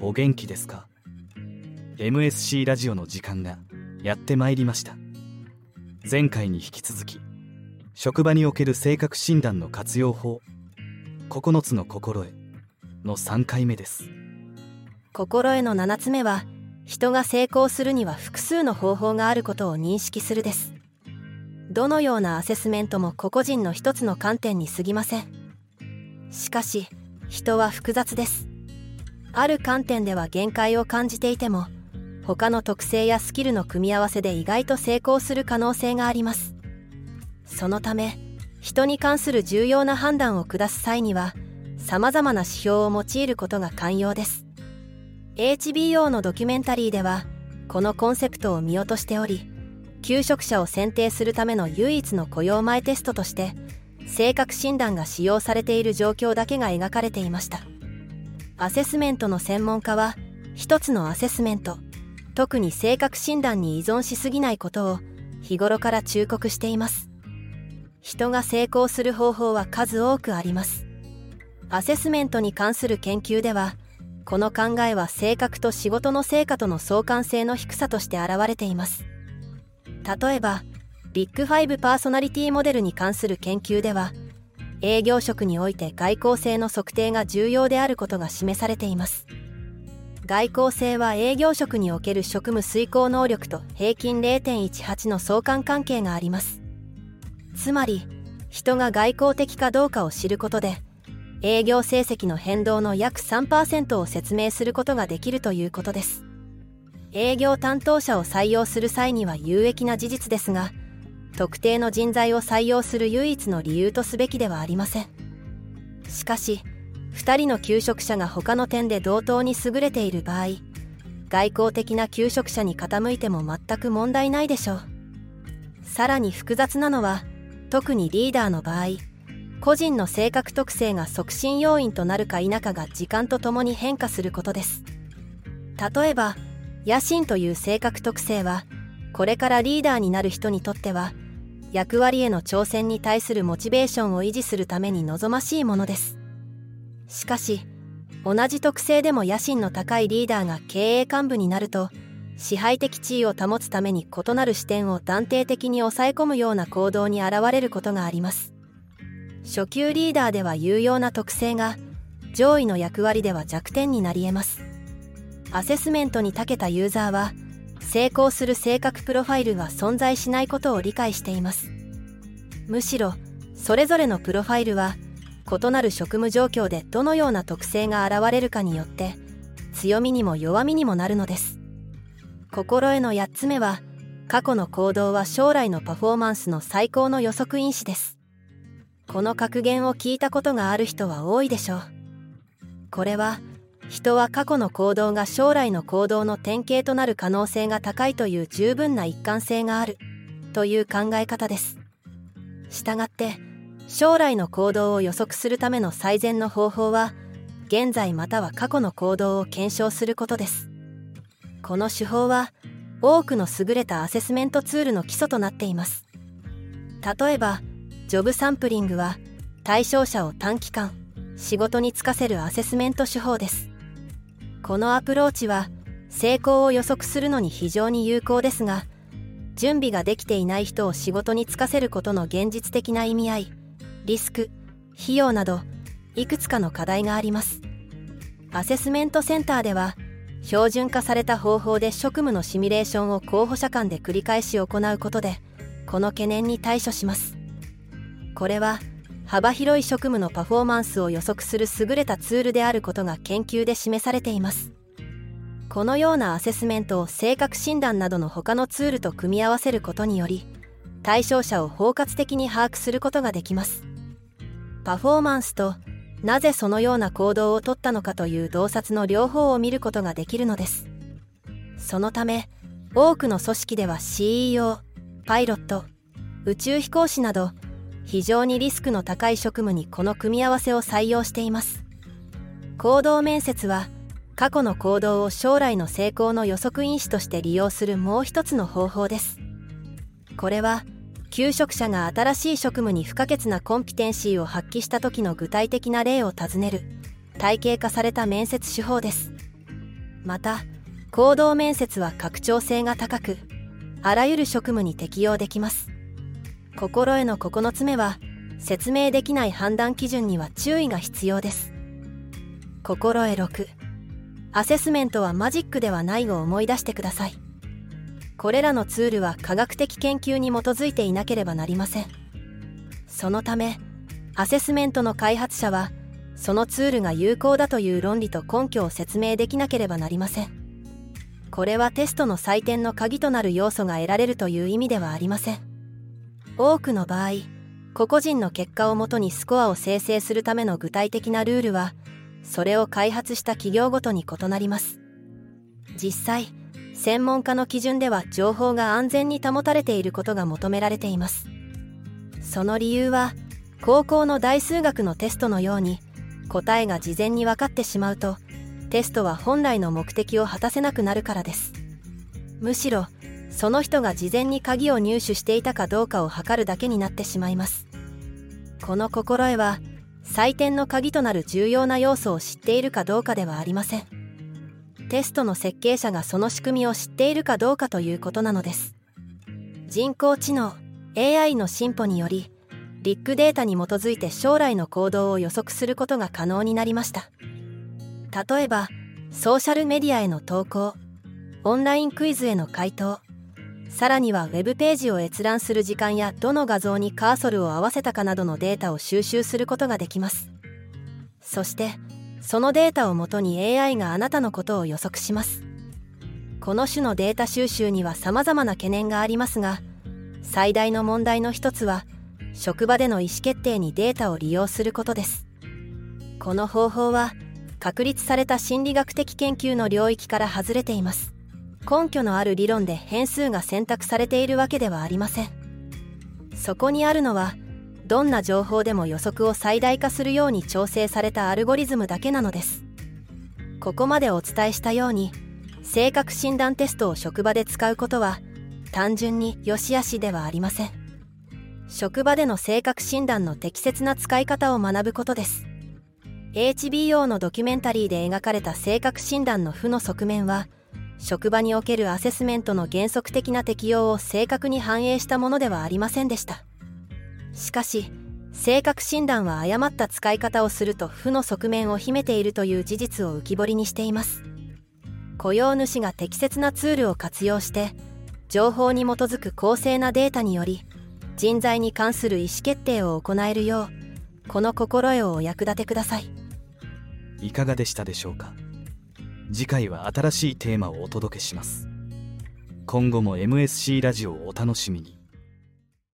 お元気ですか？MSC ラジオの時間がやってまいりました。前回に引き続き職場における性格診断の活用法9つの心得の3回目です。心得の7つ目は人が成功するには複数の方法があることを認識するです。どのようなアセスメントも個々人の一つの観点に過ぎません。しかし人は複雑です。ある観点では限界を感じていても他の特性やスキルの組み合わせで意外と成功する可能性があります。そのため人に関する重要な判断を下す際には様々な指標を用いることが肝要です。HBO のドキュメンタリーではこのコンセプトを見落としており求職者を選定するための唯一の雇用前テストとして性格診断が使用されている状況だけが描かれていました。アセスメントの専門家は一つのアセスメント特に性格診断に依存しすぎないことを日頃から忠告しています。人が成功する方法は数多くあります。アセスメントに関する研究ではこの考えは性格と仕事の成果との相関性の低さとして現れています。例えばビッグ5パーソナリティモデルに関する研究では営業職において外交性の測定が重要であることが示されています。外交性は営業職における職務遂行能力と平均0.18の相関関係があります。つまり人が外交的かどうかを知ることで営業成績の変動の約3%を説明することができるということです。営業担当者を採用する際には有益な事実ですが特定の人材を採用する唯一の理由とすべきではありません。しかし2人の求職者が他の点で同等に優れている場合外交的な求職者に傾いても全く問題ないでしょう。さらに複雑なのは特にリーダーの場合個人の性格特性が促進要因となるか否かが時間とともに変化することです。例えば野心という性格特性はこれからリーダーになる人にとっては役割への挑戦に対するモチベーションを維持するために望ましいものです。しかし同じ特性でも野心の高いリーダーが経営幹部になると支配的地位を保つために異なる視点を断定的に抑え込むような行動に現れることがあります。初級リーダーでは有用な特性が上位の役割では弱点になり得ます。アセスメントに長けたユーザーは成功する性格プロファイルが存在しないことを理解しています。むしろそれぞれのプロファイルは異なる職務状況でどのような特性が現れるかによって強みにも弱みにもなるのです。心得の8つ目は過去の行動は将来のパフォーマンスの最高の予測因子です。この格言を聞いたことがある人は多いでしょう。これは人は過去の行動が将来の行動の典型となる可能性が高いという十分な一貫性がある。という考え方です。したがって将来の行動を予測するための最善の方法は現在または過去の行動を検証することです。この手法は多くの優れたアセスメントツールの基礎となっています。例えばジョブサンプリングは対象者を短期間仕事に就かせるアセスメント手法です。このアプローチは成功を予測するのに非常に有効ですが準備ができていない人を仕事に就かせることの現実的な意味合いリスク費用などいくつかの課題があります。アセスメントセンターでは標準化された方法で職務のシミュレーションを候補者間で繰り返し行うことでこの懸念に対処します。これは幅広い職務のパフォーマンスを予測する優れたツールであることが研究で示されています。このようなアセスメントを性格診断などの他のツールと組み合わせることにより対象者を包括的に把握することができます。パフォーマンスとなぜそのような行動をとったのかという洞察の両方を見ることができるのです。そのため多くの組織では CEO パイロット宇宙飛行士など非常にリスクの高い職務にこの組み合わせを採用しています。行動面接は過去の行動を将来の成功の予測因子として利用するもう一つの方法です。これは求職者が新しい職務に不可欠なコンピテンシーを発揮した時の具体的な例を尋ねる体系化された面接手法です。また行動面接は拡張性が高くあらゆる職務に適用できます。心得の9つ目は説明できない判断基準には注意が必要です。心得6アセスメントはマジックではないを思い出してください。これらのツールは科学的研究に基づいていなければなりません。そのためアセスメントの開発者はそのツールが有効だという論理と根拠を説明できなければなりません。これはテストの採点の鍵となる要素が得られるという意味ではありません。多くの場合個々人の結果をもとにスコアを生成するための具体的なルールはそれを開発した企業ごとに異なります。実際専門家の基準では情報が安全に保たれていることが求められています。その理由は高校の大数学のテストのように答えが事前に分かってしまうとテストは本来の目的を果たせなくなるからです。むしろその人が事前に鍵を入手していたかどうかを測るだけになってしまいます。この心得は採点の鍵となる重要な要素を知っているかどうかではありません。テストの設計者がその仕組みを知っているかどうかということなのです。人工知能 AI の進歩によりビッグデータに基づいて将来の行動を予測することが可能になりました。例えばソーシャルメディアへの投稿オンラインクイズへの回答さらにはウェブページを閲覧する時間やどの画像にカーソルを合わせたかなどのデータを収集することができます。そしてそのデータをもとに AI があなたのことを予測します。この種のデータ収集には様々な懸念がありますが最大の問題の一つは職場での意思決定にデータを利用することです。この方法は確立された心理学的研究の領域から外れています。根拠のある理論で変数が選択されているわけではありません。そこにあるのはどんな情報でも予測を最大化するように調整されたアルゴリズムだけなのです。ここまでお伝えしたように性格診断テストを職場で使うことは単純に良し悪しではありません。職場での性格診断の適切な使い方を学ぶことです。HBO のドキュメンタリーで描かれた性格診断の負の側面は職場におけるアセスメントの原則的な適用を正確に反映したものではありませんでした。しかし性格診断は誤った使い方をすると負の側面を秘めているという事実を浮き彫りにしています。雇用主が適切なツールを活用して情報に基づく公正なデータにより人材に関する意思決定を行えるようこの心得をお役立てください。いかがでしたでしょうか？次回は新しいテーマをお届けします。今後も MSC ラジオをお楽しみに。